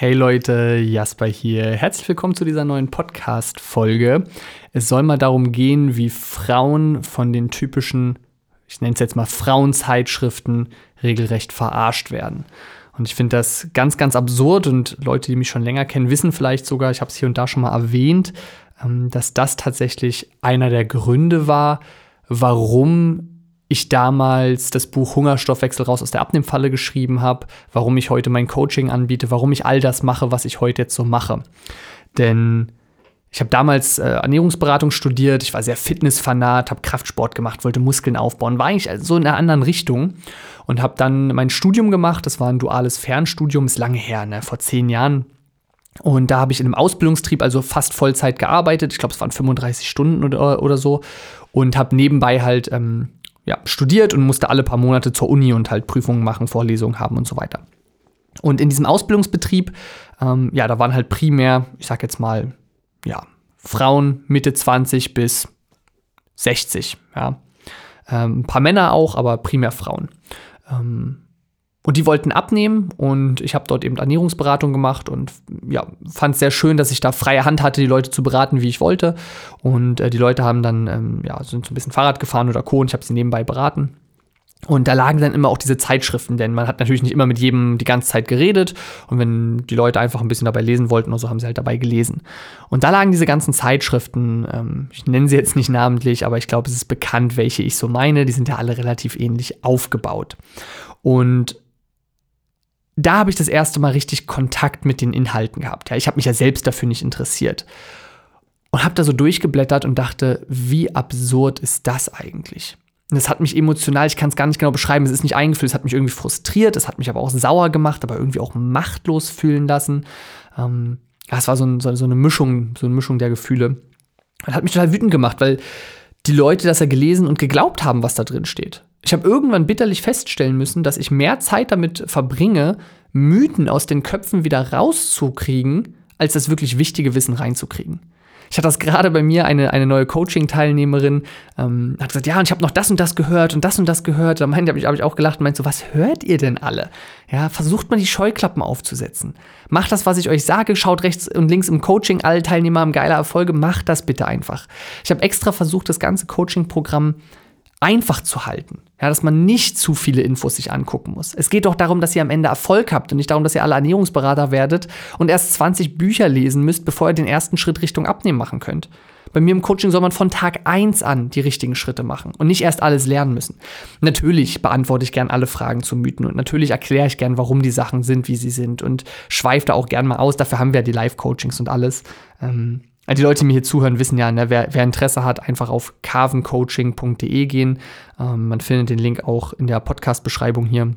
Hey Leute, Jasper hier. Herzlich willkommen zu dieser neuen Podcast-Folge. Es soll mal darum gehen, wie Frauen von den typischen, ich nenne es jetzt mal Frauenzeitschriften, regelrecht verarscht werden. Und ich finde das ganz, ganz absurd und Leute, die mich schon länger kennen, wissen vielleicht sogar, ich habe es hier und da schon mal erwähnt, ähm, dass das tatsächlich einer der Gründe war, warum ich damals das Buch Hungerstoffwechsel raus aus der Abnehmfalle geschrieben habe, warum ich heute mein Coaching anbiete, warum ich all das mache, was ich heute jetzt so mache. Denn ich habe damals äh, Ernährungsberatung studiert, ich war sehr Fitnessfanat, habe Kraftsport gemacht, wollte Muskeln aufbauen, war eigentlich so in einer anderen Richtung und habe dann mein Studium gemacht. Das war ein duales Fernstudium, ist lange her, ne, vor zehn Jahren. Und da habe ich in einem Ausbildungstrieb, also fast Vollzeit gearbeitet. Ich glaube, es waren 35 Stunden oder, oder so. Und habe nebenbei halt ähm, ja, studiert und musste alle paar Monate zur Uni und halt Prüfungen machen, Vorlesungen haben und so weiter. Und in diesem Ausbildungsbetrieb, ähm, ja, da waren halt primär, ich sag jetzt mal, ja, Frauen Mitte 20 bis 60, ja. Ähm, ein paar Männer auch, aber primär Frauen. Ähm, und die wollten abnehmen und ich habe dort eben Ernährungsberatung gemacht und ja, fand es sehr schön, dass ich da freie Hand hatte, die Leute zu beraten, wie ich wollte. Und äh, die Leute haben dann, ähm, ja, sind so ein bisschen Fahrrad gefahren oder Co. und ich habe sie nebenbei beraten. Und da lagen dann immer auch diese Zeitschriften, denn man hat natürlich nicht immer mit jedem die ganze Zeit geredet. Und wenn die Leute einfach ein bisschen dabei lesen wollten oder so, haben sie halt dabei gelesen. Und da lagen diese ganzen Zeitschriften, ähm, ich nenne sie jetzt nicht namentlich, aber ich glaube, es ist bekannt, welche ich so meine. Die sind ja alle relativ ähnlich aufgebaut. Und da habe ich das erste Mal richtig Kontakt mit den Inhalten gehabt. Ja, ich habe mich ja selbst dafür nicht interessiert. Und habe da so durchgeblättert und dachte, wie absurd ist das eigentlich? Und das hat mich emotional, ich kann es gar nicht genau beschreiben, es ist nicht eingefühlt, es hat mich irgendwie frustriert, es hat mich aber auch sauer gemacht, aber irgendwie auch machtlos fühlen lassen. Ähm, ja, es war so, ein, so, so, eine Mischung, so eine Mischung der Gefühle. Und hat mich total wütend gemacht, weil die Leute das ja gelesen und geglaubt haben, was da drin steht. Ich habe irgendwann bitterlich feststellen müssen, dass ich mehr Zeit damit verbringe, Mythen aus den Köpfen wieder rauszukriegen, als das wirklich wichtige Wissen reinzukriegen. Ich hatte das gerade bei mir, eine, eine neue Coaching-Teilnehmerin, ähm, hat gesagt, ja, und ich habe noch das und das gehört und das und das gehört. Da meinte, habe ich, hab ich auch gelacht und meinte so, was hört ihr denn alle? Ja, versucht mal die Scheuklappen aufzusetzen. Macht das, was ich euch sage, schaut rechts und links im Coaching, alle Teilnehmer haben geile Erfolge, macht das bitte einfach. Ich habe extra versucht, das ganze Coaching-Programm einfach zu halten. Ja, dass man nicht zu viele Infos sich angucken muss. Es geht doch darum, dass ihr am Ende Erfolg habt und nicht darum, dass ihr alle Ernährungsberater werdet und erst 20 Bücher lesen müsst, bevor ihr den ersten Schritt Richtung Abnehmen machen könnt. Bei mir im Coaching soll man von Tag 1 an die richtigen Schritte machen und nicht erst alles lernen müssen. Natürlich beantworte ich gern alle Fragen zu Mythen und natürlich erkläre ich gern, warum die Sachen sind, wie sie sind und schweife da auch gern mal aus. Dafür haben wir ja die Live-Coachings und alles. Ähm, die Leute, die mir hier zuhören, wissen ja, ne, wer, wer, Interesse hat, einfach auf carvencoaching.de gehen. Ähm, man findet den Link auch in der Podcast-Beschreibung hier.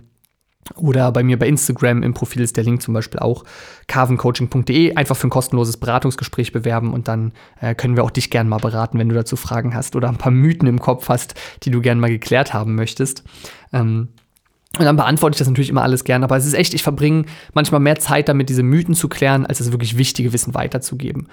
Oder bei mir bei Instagram im Profil ist der Link zum Beispiel auch carvencoaching.de. Einfach für ein kostenloses Beratungsgespräch bewerben und dann äh, können wir auch dich gerne mal beraten, wenn du dazu Fragen hast oder ein paar Mythen im Kopf hast, die du gerne mal geklärt haben möchtest. Ähm, und dann beantworte ich das natürlich immer alles gerne. Aber es ist echt, ich verbringe manchmal mehr Zeit damit, diese Mythen zu klären, als das wirklich wichtige Wissen weiterzugeben.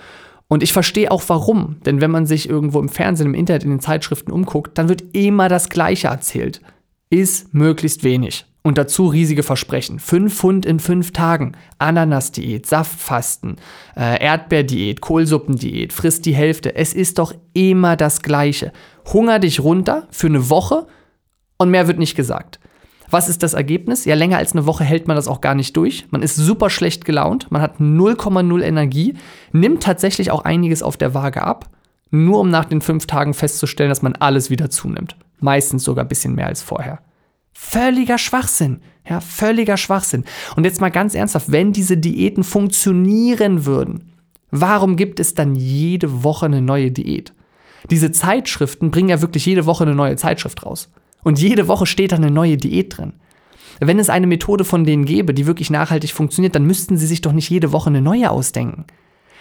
Und ich verstehe auch warum. Denn wenn man sich irgendwo im Fernsehen, im Internet, in den Zeitschriften umguckt, dann wird immer das Gleiche erzählt. Ist möglichst wenig. Und dazu riesige Versprechen. Fünf Pfund in fünf Tagen. Ananas-Diät, Saftfasten, äh, Erdbeerdiät, Kohlsuppendiät, frisst die Hälfte. Es ist doch immer das Gleiche. Hunger dich runter für eine Woche und mehr wird nicht gesagt. Was ist das Ergebnis? Ja, länger als eine Woche hält man das auch gar nicht durch. Man ist super schlecht gelaunt, man hat 0,0 Energie, nimmt tatsächlich auch einiges auf der Waage ab, nur um nach den fünf Tagen festzustellen, dass man alles wieder zunimmt. Meistens sogar ein bisschen mehr als vorher. Völliger Schwachsinn. Ja, völliger Schwachsinn. Und jetzt mal ganz ernsthaft, wenn diese Diäten funktionieren würden, warum gibt es dann jede Woche eine neue Diät? Diese Zeitschriften bringen ja wirklich jede Woche eine neue Zeitschrift raus. Und jede Woche steht da eine neue Diät drin. Wenn es eine Methode von denen gäbe, die wirklich nachhaltig funktioniert, dann müssten sie sich doch nicht jede Woche eine neue ausdenken.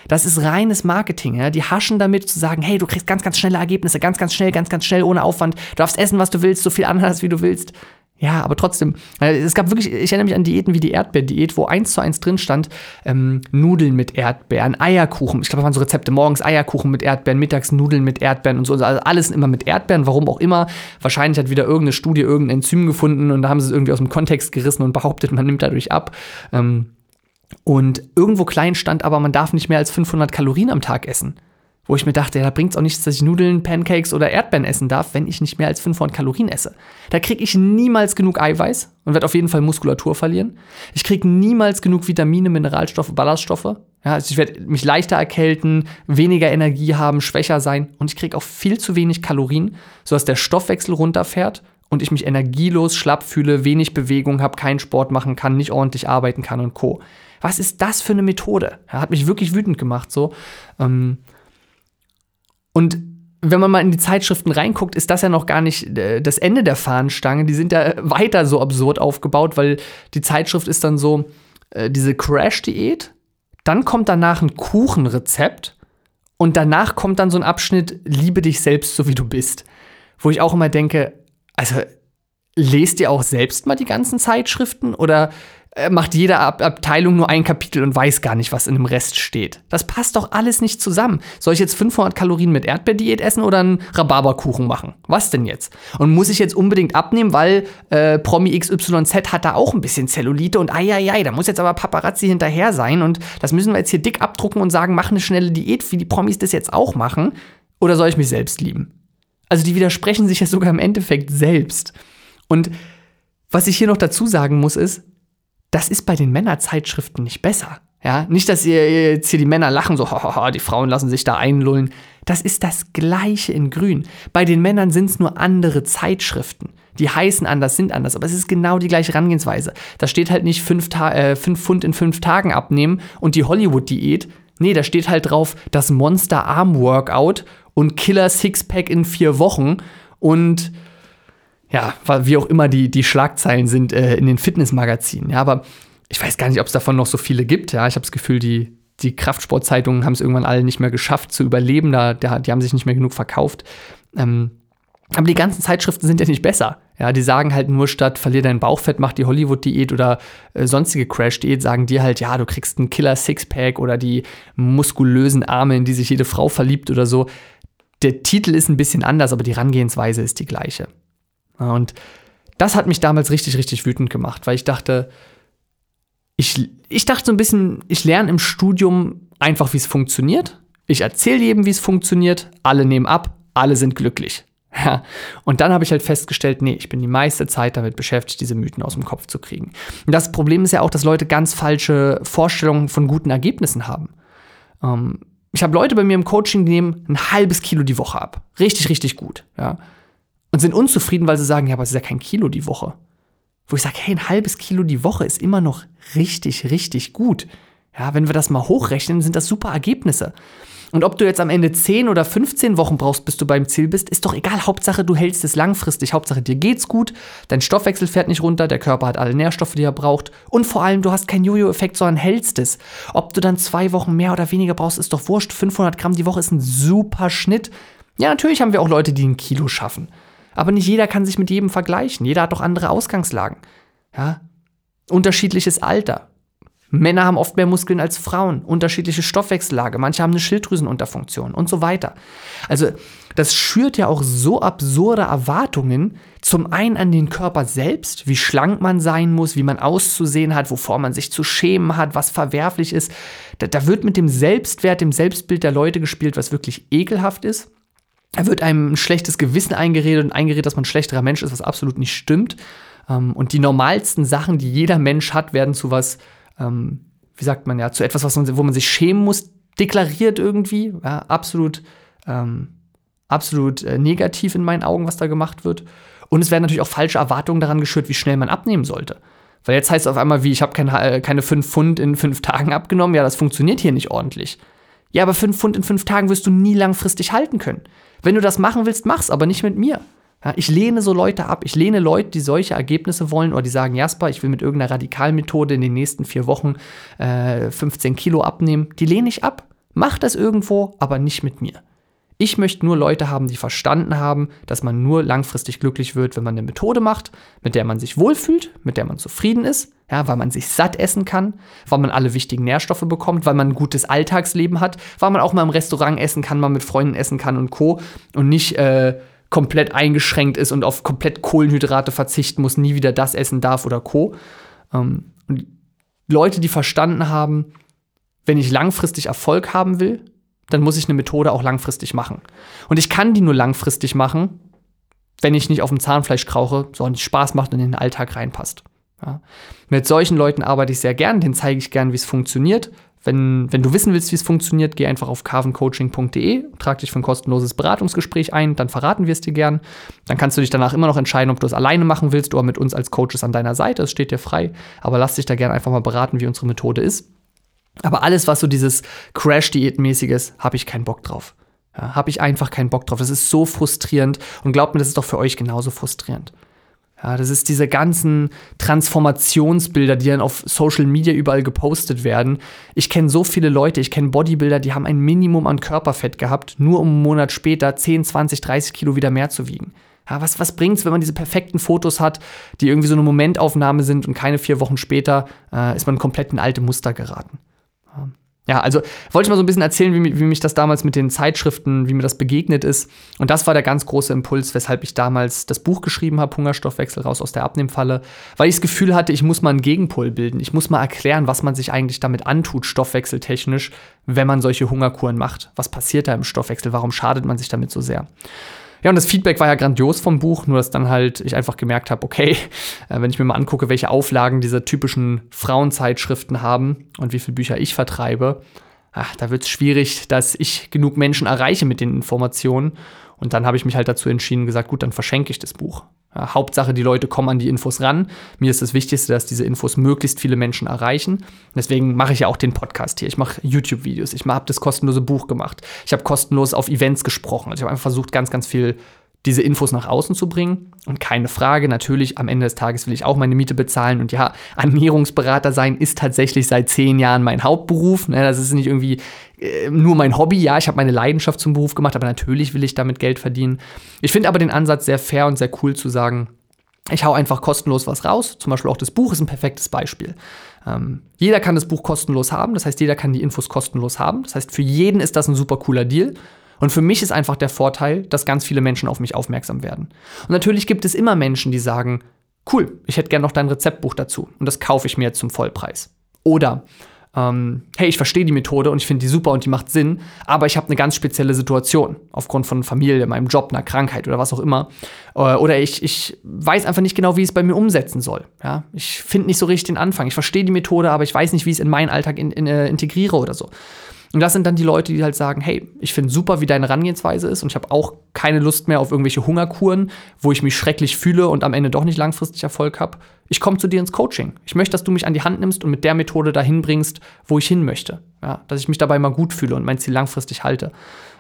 Das ist reines Marketing. Ja? Die haschen damit zu sagen, hey, du kriegst ganz, ganz schnelle Ergebnisse, ganz, ganz schnell, ganz, ganz schnell, ohne Aufwand. Du darfst essen, was du willst, so viel Ananas, wie du willst. Ja, aber trotzdem, es gab wirklich, ich erinnere mich an Diäten wie die Erdbeerdiät, wo eins zu eins drin stand, ähm, Nudeln mit Erdbeeren, Eierkuchen. Ich glaube, das waren so Rezepte. Morgens Eierkuchen mit Erdbeeren, mittags Nudeln mit Erdbeeren und so. Also alles immer mit Erdbeeren, warum auch immer. Wahrscheinlich hat wieder irgendeine Studie irgendein Enzym gefunden und da haben sie es irgendwie aus dem Kontext gerissen und behauptet, man nimmt dadurch ab. Ähm, Und irgendwo klein stand aber, man darf nicht mehr als 500 Kalorien am Tag essen. Wo ich mir dachte, ja, da bringt es auch nichts, dass ich Nudeln, Pancakes oder Erdbeeren essen darf, wenn ich nicht mehr als 500 Kalorien esse. Da kriege ich niemals genug Eiweiß und werde auf jeden Fall Muskulatur verlieren. Ich kriege niemals genug Vitamine, Mineralstoffe, Ballaststoffe. Ja, also ich werde mich leichter erkälten, weniger Energie haben, schwächer sein und ich kriege auch viel zu wenig Kalorien, sodass der Stoffwechsel runterfährt und ich mich energielos, schlapp fühle, wenig Bewegung habe, keinen Sport machen kann, nicht ordentlich arbeiten kann und Co. Was ist das für eine Methode? Ja, hat mich wirklich wütend gemacht so. Ähm, und wenn man mal in die Zeitschriften reinguckt, ist das ja noch gar nicht äh, das Ende der Fahnenstange. Die sind ja weiter so absurd aufgebaut, weil die Zeitschrift ist dann so äh, diese Crash-Diät. Dann kommt danach ein Kuchenrezept. Und danach kommt dann so ein Abschnitt, liebe dich selbst, so wie du bist. Wo ich auch immer denke, also lest ihr auch selbst mal die ganzen Zeitschriften oder macht jede Ab Abteilung nur ein Kapitel und weiß gar nicht, was in dem Rest steht. Das passt doch alles nicht zusammen. Soll ich jetzt 500 Kalorien mit Erdbeerdiät essen oder einen Rhabarberkuchen machen? Was denn jetzt? Und muss ich jetzt unbedingt abnehmen, weil äh, Promi XYZ hat da auch ein bisschen Zellulite und ai, da muss jetzt aber Paparazzi hinterher sein und das müssen wir jetzt hier dick abdrucken und sagen, mach eine schnelle Diät, wie die Promis das jetzt auch machen. Oder soll ich mich selbst lieben? Also die widersprechen sich ja sogar im Endeffekt selbst. Und was ich hier noch dazu sagen muss, ist, das ist bei den Männerzeitschriften nicht besser. Ja, nicht, dass ihr jetzt hier die Männer lachen, so, hahaha, die Frauen lassen sich da einlullen. Das ist das Gleiche in Grün. Bei den Männern sind es nur andere Zeitschriften. Die heißen anders, sind anders, aber es ist genau die gleiche Herangehensweise. Da steht halt nicht fünf, äh, fünf Pfund in fünf Tagen abnehmen und die Hollywood-Diät. Nee, da steht halt drauf das Monster-Arm-Workout und Killer Sixpack in vier Wochen und ja, wie auch immer die, die Schlagzeilen sind äh, in den Fitnessmagazinen. Ja, aber ich weiß gar nicht, ob es davon noch so viele gibt. Ja, ich habe das Gefühl, die, die Kraftsportzeitungen haben es irgendwann alle nicht mehr geschafft zu überleben. Da, die haben sich nicht mehr genug verkauft. Ähm, aber die ganzen Zeitschriften sind ja nicht besser. Ja, die sagen halt nur statt verlier dein Bauchfett, mach die Hollywood-Diät oder äh, sonstige Crash-Diät, sagen dir halt, ja, du kriegst einen Killer-Sixpack oder die muskulösen Arme, in die sich jede Frau verliebt oder so. Der Titel ist ein bisschen anders, aber die Herangehensweise ist die gleiche. Und das hat mich damals richtig, richtig wütend gemacht, weil ich dachte, ich, ich dachte so ein bisschen, ich lerne im Studium einfach, wie es funktioniert. Ich erzähle jedem, wie es funktioniert. Alle nehmen ab, alle sind glücklich. Ja. Und dann habe ich halt festgestellt, nee, ich bin die meiste Zeit damit beschäftigt, diese Mythen aus dem Kopf zu kriegen. Und das Problem ist ja auch, dass Leute ganz falsche Vorstellungen von guten Ergebnissen haben. Ähm, ich habe Leute bei mir im Coaching, die nehmen ein halbes Kilo die Woche ab. Richtig, richtig gut. Ja und sind unzufrieden, weil sie sagen, ja, aber es ist ja kein Kilo die Woche. Wo ich sage, hey, ein halbes Kilo die Woche ist immer noch richtig, richtig gut. Ja, wenn wir das mal hochrechnen, sind das super Ergebnisse. Und ob du jetzt am Ende 10 oder 15 Wochen brauchst, bis du beim Ziel bist, ist doch egal. Hauptsache, du hältst es langfristig. Hauptsache, dir geht's gut, dein Stoffwechsel fährt nicht runter, der Körper hat alle Nährstoffe, die er braucht. Und vor allem, du hast keinen Jojo-Effekt, sondern hältst es. Ob du dann zwei Wochen mehr oder weniger brauchst, ist doch wurscht. 500 Gramm die Woche ist ein super Schnitt. Ja, natürlich haben wir auch Leute, die ein Kilo schaffen. Aber nicht jeder kann sich mit jedem vergleichen. Jeder hat doch andere Ausgangslagen. Ja? Unterschiedliches Alter. Männer haben oft mehr Muskeln als Frauen, unterschiedliche Stoffwechsellage, manche haben eine Schilddrüsenunterfunktion und so weiter. Also das schürt ja auch so absurde Erwartungen, zum einen an den Körper selbst, wie schlank man sein muss, wie man auszusehen hat, wovor man sich zu schämen hat, was verwerflich ist. Da, da wird mit dem Selbstwert, dem Selbstbild der Leute gespielt, was wirklich ekelhaft ist. Da wird einem ein schlechtes Gewissen eingeredet und eingeredet, dass man ein schlechterer Mensch ist, was absolut nicht stimmt. Ähm, und die normalsten Sachen, die jeder Mensch hat, werden zu was, ähm, wie sagt man ja, zu etwas, was man, wo man sich schämen muss, deklariert irgendwie. Ja, absolut, ähm, absolut äh, negativ in meinen Augen, was da gemacht wird. Und es werden natürlich auch falsche Erwartungen daran geschürt, wie schnell man abnehmen sollte. Weil jetzt heißt es auf einmal, wie, ich habe keine, äh, keine fünf Pfund in fünf Tagen abgenommen. Ja, das funktioniert hier nicht ordentlich. Ja, aber fünf Pfund in fünf Tagen wirst du nie langfristig halten können. Wenn du das machen willst, mach's, aber nicht mit mir. Ja, ich lehne so Leute ab. Ich lehne Leute, die solche Ergebnisse wollen oder die sagen, Jasper, ich will mit irgendeiner Radikalmethode in den nächsten vier Wochen äh, 15 Kilo abnehmen. Die lehne ich ab. Mach das irgendwo, aber nicht mit mir. Ich möchte nur Leute haben, die verstanden haben, dass man nur langfristig glücklich wird, wenn man eine Methode macht, mit der man sich wohlfühlt, mit der man zufrieden ist, ja, weil man sich satt essen kann, weil man alle wichtigen Nährstoffe bekommt, weil man ein gutes Alltagsleben hat, weil man auch mal im Restaurant essen kann, mal mit Freunden essen kann und Co. und nicht äh, komplett eingeschränkt ist und auf komplett Kohlenhydrate verzichten muss, nie wieder das essen darf oder Co. Ähm, und Leute, die verstanden haben, wenn ich langfristig Erfolg haben will, dann muss ich eine Methode auch langfristig machen. Und ich kann die nur langfristig machen, wenn ich nicht auf dem Zahnfleisch krauche, sondern Spaß macht und in den Alltag reinpasst. Ja. Mit solchen Leuten arbeite ich sehr gern, denen zeige ich gern, wie es funktioniert. Wenn, wenn du wissen willst, wie es funktioniert, geh einfach auf carvencoaching.de, trag dich für ein kostenloses Beratungsgespräch ein, dann verraten wir es dir gern. Dann kannst du dich danach immer noch entscheiden, ob du es alleine machen willst oder mit uns als Coaches an deiner Seite. Es steht dir frei. Aber lass dich da gern einfach mal beraten, wie unsere Methode ist. Aber alles, was so dieses Crash-Diät-mäßiges, habe ich keinen Bock drauf. Ja, habe ich einfach keinen Bock drauf. Das ist so frustrierend. Und glaubt mir, das ist doch für euch genauso frustrierend. Ja, das ist diese ganzen Transformationsbilder, die dann auf Social Media überall gepostet werden. Ich kenne so viele Leute, ich kenne Bodybuilder, die haben ein Minimum an Körperfett gehabt, nur um einen Monat später 10, 20, 30 Kilo wieder mehr zu wiegen. Ja, was, was es, wenn man diese perfekten Fotos hat, die irgendwie so eine Momentaufnahme sind und keine vier Wochen später äh, ist man komplett in alte Muster geraten? Ja, also wollte ich mal so ein bisschen erzählen, wie, wie, mich das damals mit den Zeitschriften, wie mir das begegnet ist. Und das war der ganz große Impuls, weshalb ich damals das Buch geschrieben habe, Hungerstoffwechsel raus aus der Abnehmfalle, weil ich das Gefühl hatte, ich muss mal einen Gegenpol bilden. Ich muss mal erklären, was man sich eigentlich damit antut, stoffwechseltechnisch, wenn man solche Hungerkuren macht. Was passiert da im Stoffwechsel? Warum schadet man sich damit so sehr? Ja, und das Feedback war ja grandios vom Buch, nur dass dann halt ich einfach gemerkt habe, okay, äh, wenn ich mir mal angucke, welche Auflagen diese typischen Frauenzeitschriften haben und wie viele Bücher ich vertreibe, ach, da wird es schwierig, dass ich genug Menschen erreiche mit den Informationen. Und dann habe ich mich halt dazu entschieden, gesagt, gut, dann verschenke ich das Buch. Ja, Hauptsache, die Leute kommen an die Infos ran. Mir ist das Wichtigste, dass diese Infos möglichst viele Menschen erreichen. Deswegen mache ich ja auch den Podcast hier. Ich mache YouTube-Videos. Ich habe das kostenlose Buch gemacht. Ich habe kostenlos auf Events gesprochen. Also ich habe einfach versucht, ganz, ganz viel diese Infos nach außen zu bringen. Und keine Frage, natürlich, am Ende des Tages will ich auch meine Miete bezahlen. Und ja, Ernährungsberater sein ist tatsächlich seit zehn Jahren mein Hauptberuf. Ne? Das ist nicht irgendwie äh, nur mein Hobby. Ja, ich habe meine Leidenschaft zum Beruf gemacht, aber natürlich will ich damit Geld verdienen. Ich finde aber den Ansatz sehr fair und sehr cool zu sagen, ich hau einfach kostenlos was raus. Zum Beispiel auch das Buch ist ein perfektes Beispiel. Ähm, jeder kann das Buch kostenlos haben, das heißt, jeder kann die Infos kostenlos haben. Das heißt, für jeden ist das ein super cooler Deal. Und für mich ist einfach der Vorteil, dass ganz viele Menschen auf mich aufmerksam werden. Und natürlich gibt es immer Menschen, die sagen, cool, ich hätte gerne noch dein Rezeptbuch dazu und das kaufe ich mir zum Vollpreis. Oder ähm, hey, ich verstehe die Methode und ich finde die super und die macht Sinn, aber ich habe eine ganz spezielle Situation aufgrund von Familie, meinem Job, einer Krankheit oder was auch immer. Äh, oder ich, ich weiß einfach nicht genau, wie ich es bei mir umsetzen soll. Ja? Ich finde nicht so richtig den Anfang. Ich verstehe die Methode, aber ich weiß nicht, wie ich es in meinen Alltag in, in, äh, integriere oder so. Und das sind dann die Leute, die halt sagen, hey, ich finde super, wie deine Herangehensweise ist und ich habe auch keine Lust mehr auf irgendwelche Hungerkuren, wo ich mich schrecklich fühle und am Ende doch nicht langfristig Erfolg habe. Ich komme zu dir ins Coaching. Ich möchte, dass du mich an die Hand nimmst und mit der Methode dahin bringst, wo ich hin möchte. Ja, dass ich mich dabei mal gut fühle und mein Ziel langfristig halte.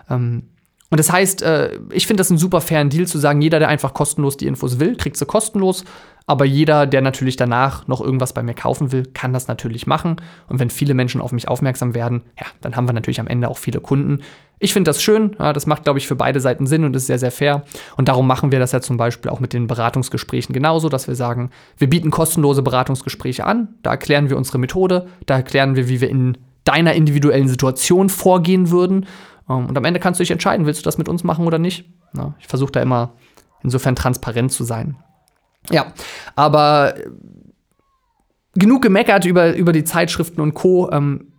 Ähm, und das heißt, äh, ich finde das einen super fairen Deal zu sagen, jeder, der einfach kostenlos die Infos will, kriegt sie kostenlos. Aber jeder, der natürlich danach noch irgendwas bei mir kaufen will, kann das natürlich machen. Und wenn viele Menschen auf mich aufmerksam werden, ja, dann haben wir natürlich am Ende auch viele Kunden. Ich finde das schön. Ja, das macht, glaube ich, für beide Seiten Sinn und ist sehr, sehr fair. Und darum machen wir das ja zum Beispiel auch mit den Beratungsgesprächen genauso, dass wir sagen, wir bieten kostenlose Beratungsgespräche an. Da erklären wir unsere Methode. Da erklären wir, wie wir in deiner individuellen Situation vorgehen würden. Ähm, und am Ende kannst du dich entscheiden, willst du das mit uns machen oder nicht. Ja, ich versuche da immer insofern transparent zu sein. Ja, aber genug gemeckert über, über die Zeitschriften und Co. Ähm,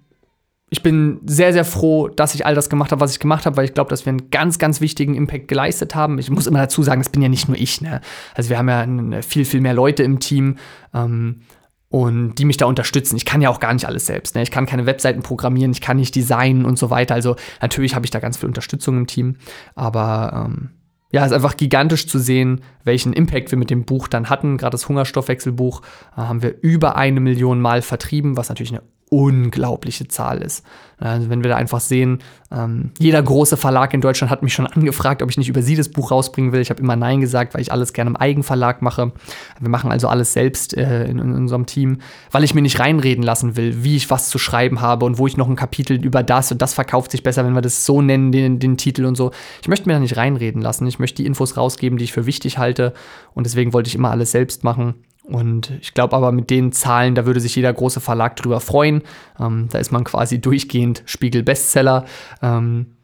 ich bin sehr, sehr froh, dass ich all das gemacht habe, was ich gemacht habe, weil ich glaube, dass wir einen ganz, ganz wichtigen Impact geleistet haben. Ich muss immer dazu sagen, das bin ja nicht nur ich. Ne? Also wir haben ja viel, viel mehr Leute im Team. Ähm, und die mich da unterstützen. Ich kann ja auch gar nicht alles selbst. Ne? Ich kann keine Webseiten programmieren, ich kann nicht designen und so weiter. Also natürlich habe ich da ganz viel Unterstützung im Team, aber ähm, ja, es ist einfach gigantisch zu sehen, welchen Impact wir mit dem Buch dann hatten. Gerade das Hungerstoffwechselbuch äh, haben wir über eine Million Mal vertrieben, was natürlich eine unglaubliche Zahl ist. Also wenn wir da einfach sehen, ähm, jeder große Verlag in Deutschland hat mich schon angefragt, ob ich nicht über sie das Buch rausbringen will. Ich habe immer Nein gesagt, weil ich alles gerne im Eigenverlag mache. Wir machen also alles selbst äh, in, in, unserem Team, weil ich mir nicht reinreden lassen will, wie ich was zu schreiben habe und wo ich noch ein Kapitel über das und das verkauft sich besser, wenn wir das so nennen, den, den Titel und so. Ich möchte mir da nicht reinreden lassen. Ich möchte die Infos rausgeben, die ich für wichtig halte und deswegen wollte ich immer alles selbst machen. Und ich glaube aber mit den Zahlen, da würde sich jeder große Verlag drüber freuen. Ähm, da ist man quasi durchgehend Spiegel-Bestseller. Ähm,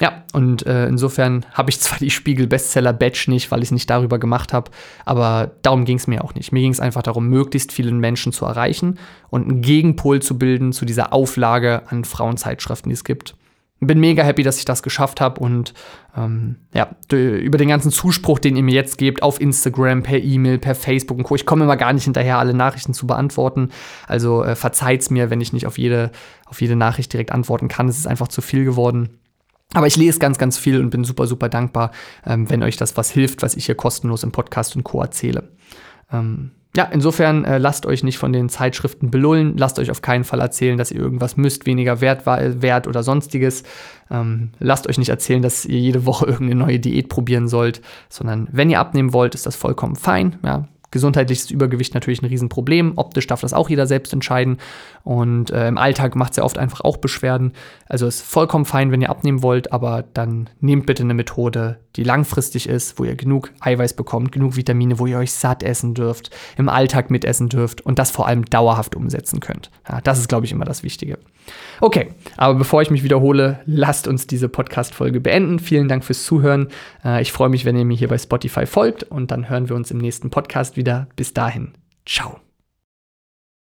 ja, und äh, insofern habe ich zwar die Spiegel-Bestseller-Badge nicht, weil ich es nicht darüber gemacht habe, aber darum ging es mir auch nicht. Mir ging es einfach darum, möglichst vielen Menschen zu erreichen und einen Gegenpol zu bilden zu dieser Auflage an Frauenzeitschriften, die es gibt. Bin mega happy, dass ich das geschafft habe und ähm, ja, über den ganzen Zuspruch, den ihr mir jetzt gebt, auf Instagram, per E-Mail, per Facebook und Co. Ich komme immer gar nicht hinterher, alle Nachrichten zu beantworten. Also äh, verzeiht's mir, wenn ich nicht auf jede, auf jede Nachricht direkt antworten kann. Es ist einfach zu viel geworden. Aber ich lese ganz, ganz viel und bin super, super dankbar, ähm, wenn euch das was hilft, was ich hier kostenlos im Podcast und Co. erzähle. Ähm, ja, insofern äh, lasst euch nicht von den Zeitschriften belullen, lasst euch auf keinen Fall erzählen, dass ihr irgendwas müsst, weniger Wert, Wert oder sonstiges. Ähm, lasst euch nicht erzählen, dass ihr jede Woche irgendeine neue Diät probieren sollt, sondern wenn ihr abnehmen wollt, ist das vollkommen fein. Ja, Gesundheitliches Übergewicht natürlich ein Riesenproblem. Optisch darf das auch jeder selbst entscheiden. Und äh, im Alltag macht es ja oft einfach auch Beschwerden. Also ist vollkommen fein, wenn ihr abnehmen wollt, aber dann nehmt bitte eine Methode, die langfristig ist, wo ihr genug Eiweiß bekommt, genug Vitamine, wo ihr euch satt essen dürft, im Alltag mitessen dürft und das vor allem dauerhaft umsetzen könnt. Ja, das ist, glaube ich, immer das Wichtige. Okay, aber bevor ich mich wiederhole, lasst uns diese Podcast-Folge beenden. Vielen Dank fürs Zuhören. Äh, ich freue mich, wenn ihr mir hier bei Spotify folgt und dann hören wir uns im nächsten Podcast wieder. Bis dahin. Ciao.